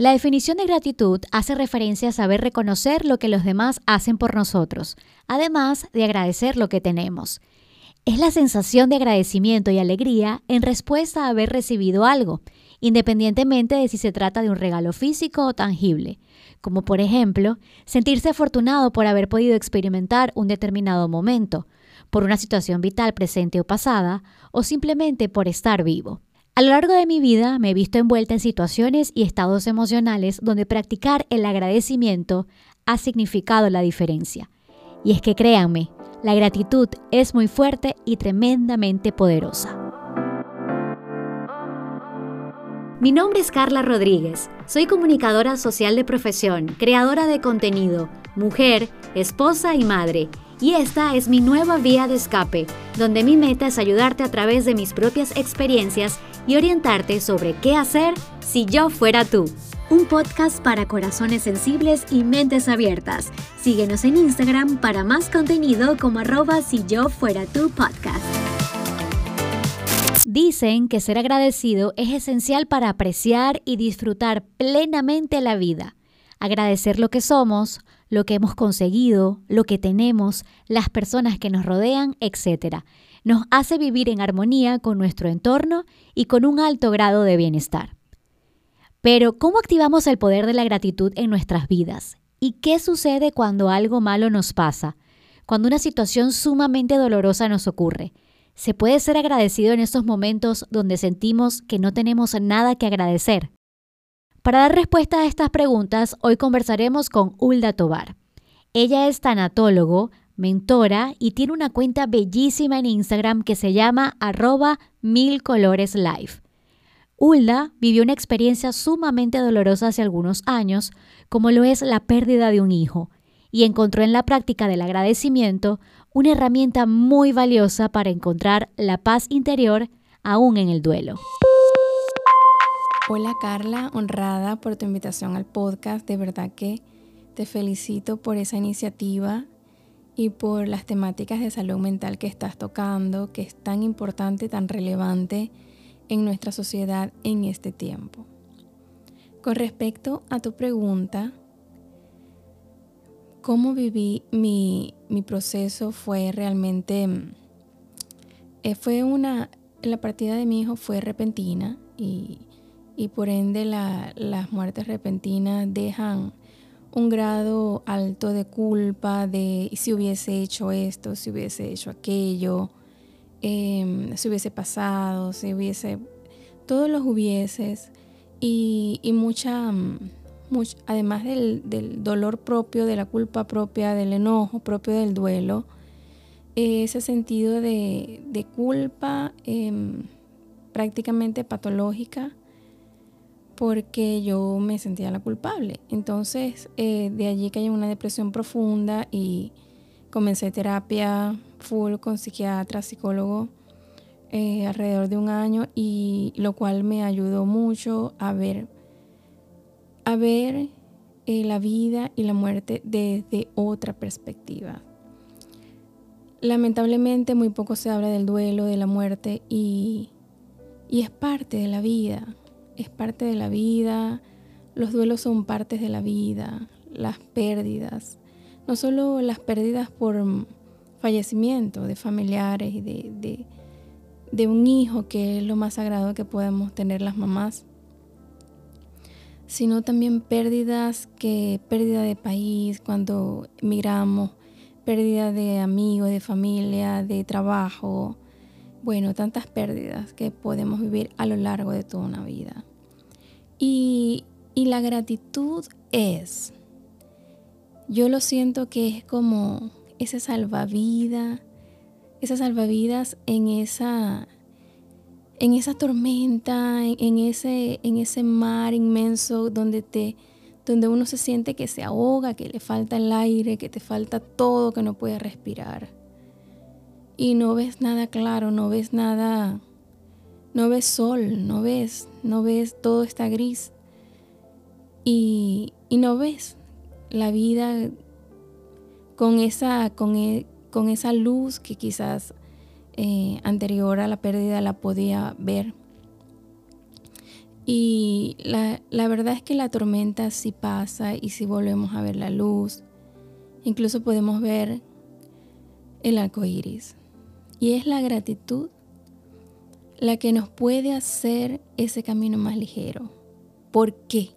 La definición de gratitud hace referencia a saber reconocer lo que los demás hacen por nosotros, además de agradecer lo que tenemos. Es la sensación de agradecimiento y alegría en respuesta a haber recibido algo, independientemente de si se trata de un regalo físico o tangible, como por ejemplo sentirse afortunado por haber podido experimentar un determinado momento, por una situación vital presente o pasada, o simplemente por estar vivo. A lo largo de mi vida me he visto envuelta en situaciones y estados emocionales donde practicar el agradecimiento ha significado la diferencia. Y es que créanme, la gratitud es muy fuerte y tremendamente poderosa. Mi nombre es Carla Rodríguez. Soy comunicadora social de profesión, creadora de contenido, mujer, esposa y madre y esta es mi nueva vía de escape, donde mi meta es ayudarte a través de mis propias experiencias y orientarte sobre qué hacer si yo fuera tú. Un podcast para corazones sensibles y mentes abiertas. Síguenos en Instagram para más contenido como arroba si yo fuera tu podcast. Dicen que ser agradecido es esencial para apreciar y disfrutar plenamente la vida. Agradecer lo que somos, lo que hemos conseguido, lo que tenemos, las personas que nos rodean, etc. Nos hace vivir en armonía con nuestro entorno y con un alto grado de bienestar. Pero, ¿cómo activamos el poder de la gratitud en nuestras vidas? ¿Y qué sucede cuando algo malo nos pasa? Cuando una situación sumamente dolorosa nos ocurre. ¿Se puede ser agradecido en esos momentos donde sentimos que no tenemos nada que agradecer? Para dar respuesta a estas preguntas, hoy conversaremos con Ulda Tobar. Ella es tanatólogo, mentora y tiene una cuenta bellísima en Instagram que se llama arroba mil colores life. Ulda vivió una experiencia sumamente dolorosa hace algunos años, como lo es la pérdida de un hijo, y encontró en la práctica del agradecimiento una herramienta muy valiosa para encontrar la paz interior aún en el duelo. Hola Carla, honrada por tu invitación al podcast. De verdad que te felicito por esa iniciativa y por las temáticas de salud mental que estás tocando, que es tan importante, tan relevante en nuestra sociedad en este tiempo. Con respecto a tu pregunta, ¿cómo viví mi, proceso? Fue realmente, eh, fue una, la partida de mi hijo fue repentina y y por ende las muertes repentinas dejan un grado alto de culpa de si hubiese hecho esto, si hubiese hecho aquello, em, si hubiese pasado, si hubiese, todos los hubieses. Y, mucha, además del, dolor propio, de la culpa propia, del enojo propio del duelo, ese sentido de, culpa em, prácticamente patológica porque yo me sentía la culpable. Entonces, eh, de allí que hay una depresión profunda y comencé terapia full con psiquiatra, psicólogo, eh, alrededor de un año y lo cual me ayudó mucho a ver, a ver eh, la vida y la muerte desde otra perspectiva. Lamentablemente muy poco se habla del duelo, de la muerte y, y es parte de la vida es parte de la vida, los duelos son partes de la vida, las pérdidas, no solo las pérdidas por fallecimiento de familiares y de, de, un hijo, que es lo más sagrado que podemos tener las mamás, sino también pérdidas que pérdida de país cuando migramos, pérdida de amigos, de familia, de trabajo, bueno, tantas pérdidas que podemos vivir a lo largo de toda una vida. Y, la gratitud es, yo lo siento que es como ese salvavidas, esas salvavidas en esa, en esa tormenta, en, ese, en ese mar inmenso donde, te, donde uno se siente que se ahoga, que le falta el aire, que te falta todo, que no puede respirar. Y no ves nada claro, no ves nada, no ves sol, no ves, no ves, todo está gris. Y, no ves la vida con esa, con, e, con esa luz que quizás eh, anterior a la pérdida la podía ver. Y la, la, verdad es que la tormenta sí pasa y si volvemos a ver la luz. Incluso podemos ver el arco iris. Y es la gratitud la que nos puede hacer ese camino más ligero. ¿Por qué?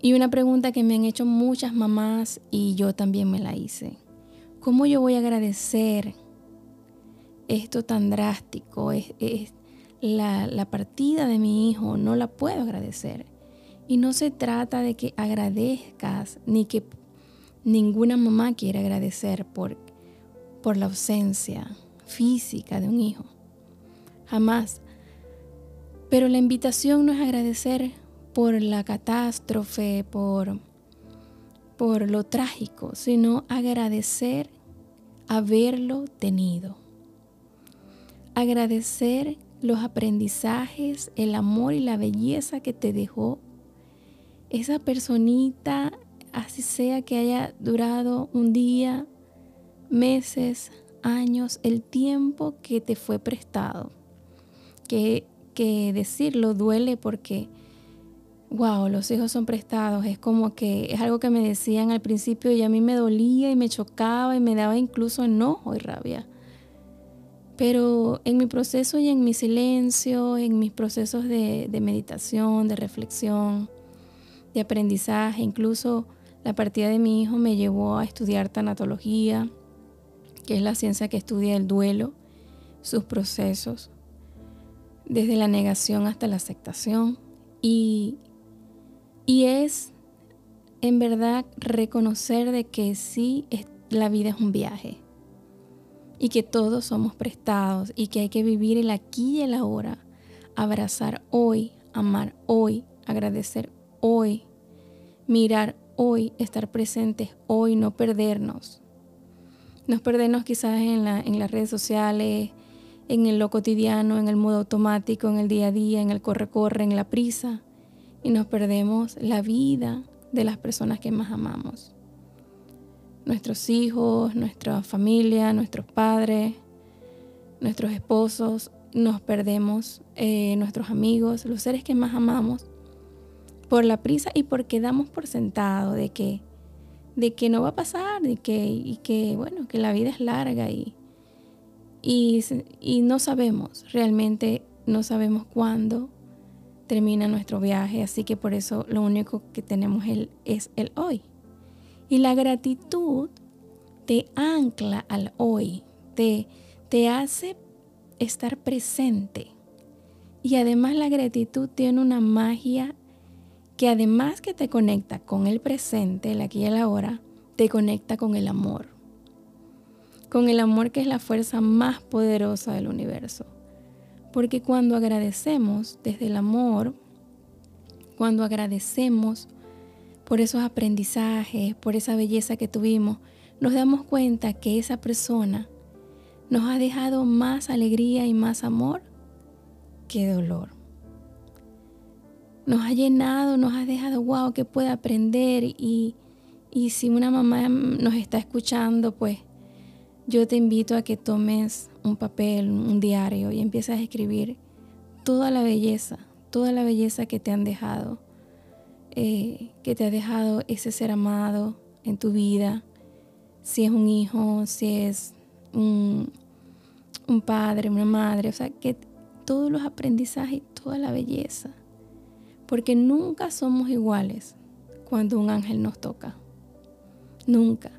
Y una pregunta que me han hecho muchas mamás y yo también me la hice. ¿Cómo yo voy a agradecer esto tan drástico? Es, la, partida de mi hijo, no la puedo agradecer. Y no se trata de que agradezcas, ni que ninguna mamá quiera agradecer por la ausencia física de un hijo. Jamás. Pero la invitación no es agradecer por la catástrofe, por, por lo trágico, sino agradecer haberlo tenido. Agradecer los aprendizajes, el amor y la belleza que te dejó esa personita, así sea que haya durado un día, meses, años, el tiempo que te fue prestado. Que, decirlo duele porque wow, los hijos son prestados. Es como que es algo que me decían al principio y a mí me dolía y me chocaba y me daba incluso enojo y rabia. Pero en mi proceso y en mi silencio, en mis procesos de, meditación, de reflexión, de aprendizaje, incluso la partida de mi hijo me llevó a estudiar tanatología, que es la ciencia que estudia el duelo, sus procesos, desde la negación hasta la aceptación. Y y es en verdad reconocer de que sí, la vida es un viaje y que todos somos prestados y que hay que vivir el aquí y el ahora, abrazar hoy, amar hoy, agradecer hoy, mirar hoy, estar presentes hoy, no perdernos. No perdernos quizás en, en las redes sociales, en lo cotidiano, en el modo automático, en el día a día, en el corre-corre, en la prisa y nos perdemos la vida de las personas que más amamos. Nuestros hijos, nuestra familia, nuestros padres, nuestros esposos, nos perdemos eh, nuestros amigos, los seres que más amamos, por la prisa y porque damos por sentado de que, de que no va a pasar y que, y que, bueno, que la vida es larga y, y, no sabemos, realmente no sabemos cuándo termina nuestro viaje, así que por eso lo único que tenemos es el hoy. Y la gratitud te ancla al hoy, te, te hace estar presente. Y además la gratitud tiene una magia que además que te conecta con el presente, el aquí y el ahora, te conecta con el amor. Con el amor que es la fuerza más poderosa del universo. Porque cuando agradecemos desde el amor, cuando agradecemos por esos aprendizajes, por esa belleza que tuvimos, nos damos cuenta que esa persona nos ha dejado más alegría y más amor que dolor. Nos ha llenado, nos ha dejado, wow, que puede aprender. Y, y si una mamá nos está escuchando, pues yo te invito a que tomes un papel, un diario y empieces a escribir toda la belleza, toda la belleza que te han dejado, eh, que te ha dejado ese ser amado en tu vida, si es un hijo, si es un, un padre, una madre, o sea, que todos los aprendizajes toda la belleza, porque nunca somos iguales cuando un ángel nos toca, nunca.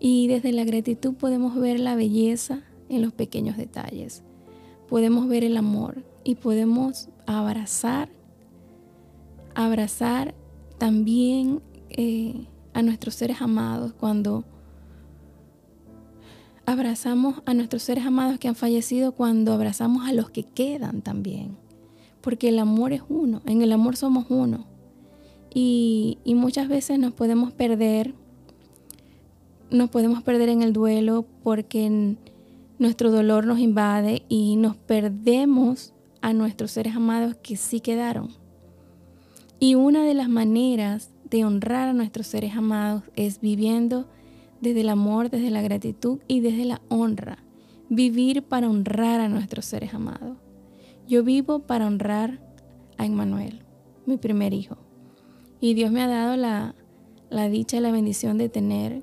Y desde la gratitud podemos ver la belleza en los pequeños detalles. Podemos ver el amor y podemos abrazar, abrazar también eh, a nuestros seres amados cuando abrazamos a nuestros seres amados que han fallecido, cuando abrazamos a los que quedan también. Porque el amor es uno, en el amor somos uno. Y, y muchas veces nos podemos perder nos podemos perder en el duelo porque nuestro dolor nos invade y nos perdemos a nuestros seres amados que sí quedaron. Y una de las maneras de honrar a nuestros seres amados es viviendo desde el amor, desde la gratitud y desde la honra. Vivir para honrar a nuestros seres amados. Yo vivo para honrar a Emmanuel, mi primer hijo. Y Dios me ha dado la, la dicha y la bendición de tener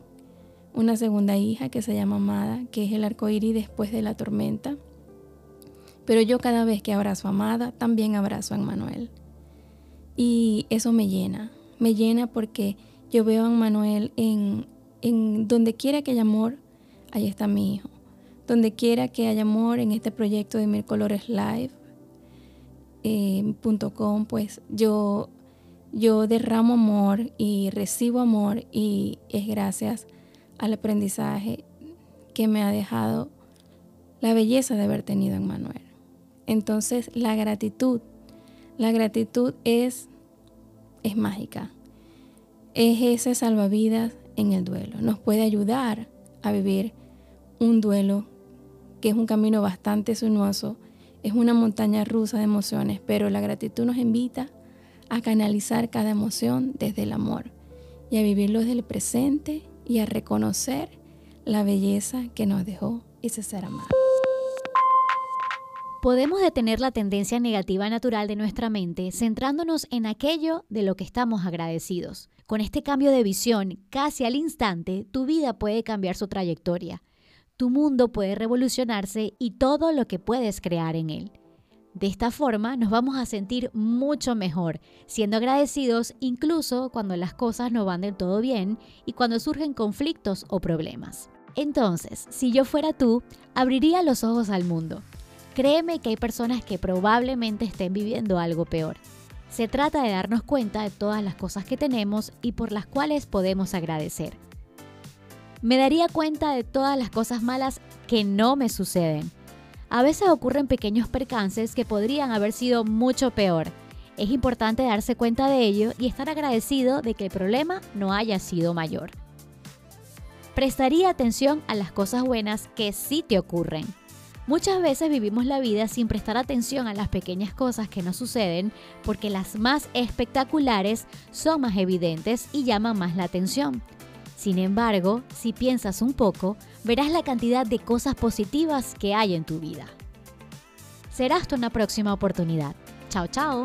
una segunda hija que se llama Amada, que es el arco iris después de la tormenta. Pero yo cada vez que abrazo a Amada, también abrazo a Emmanuel. Y eso me llena, me llena porque yo veo a Emmanuel en, en donde quiera que haya amor, ahí está mi hijo. Donde quiera que haya amor en este proyecto de Mil eh, pues yo, yo derramo amor y recibo amor y es gracias al aprendizaje que me ha dejado la belleza de haber tenido en Manuel. Entonces la gratitud, la gratitud es, es mágica. Es ese salvavidas en el duelo. Nos puede ayudar a vivir un duelo que es un camino bastante sinuoso, es una montaña rusa de emociones, pero la gratitud nos invita a canalizar cada emoción desde el amor y a vivirlo desde el presente y a reconocer la belleza que nos dejó ese ser amado. Podemos detener la tendencia negativa natural de nuestra mente centrándonos en aquello de lo que estamos agradecidos. Con este cambio de visión, casi al instante, tu vida puede cambiar su trayectoria. Tu mundo puede revolucionarse y todo lo que puedes crear en él. De esta forma nos vamos a sentir mucho mejor, siendo agradecidos incluso cuando las cosas no van del todo bien y cuando surgen conflictos o problemas. Entonces, si yo fuera tú, abriría los ojos al mundo. Créeme que hay personas que probablemente estén viviendo algo peor. Se trata de darnos cuenta de todas las cosas que tenemos y por las cuales podemos agradecer. Me daría cuenta de todas las cosas malas que no me suceden a veces ocurren pequeños percances que podrían haber sido mucho peor. Es importante darse cuenta de ello y estar agradecido de que el problema no haya sido mayor. Prestaría atención a las cosas buenas que sí te ocurren. Muchas veces vivimos la vida sin prestar atención a las pequeñas cosas que nos suceden porque las más espectaculares son más evidentes y llaman más la atención. Sin embargo, si piensas un poco, verás la cantidad de cosas positivas que hay en tu vida. Será hasta una próxima oportunidad. Chao, chao.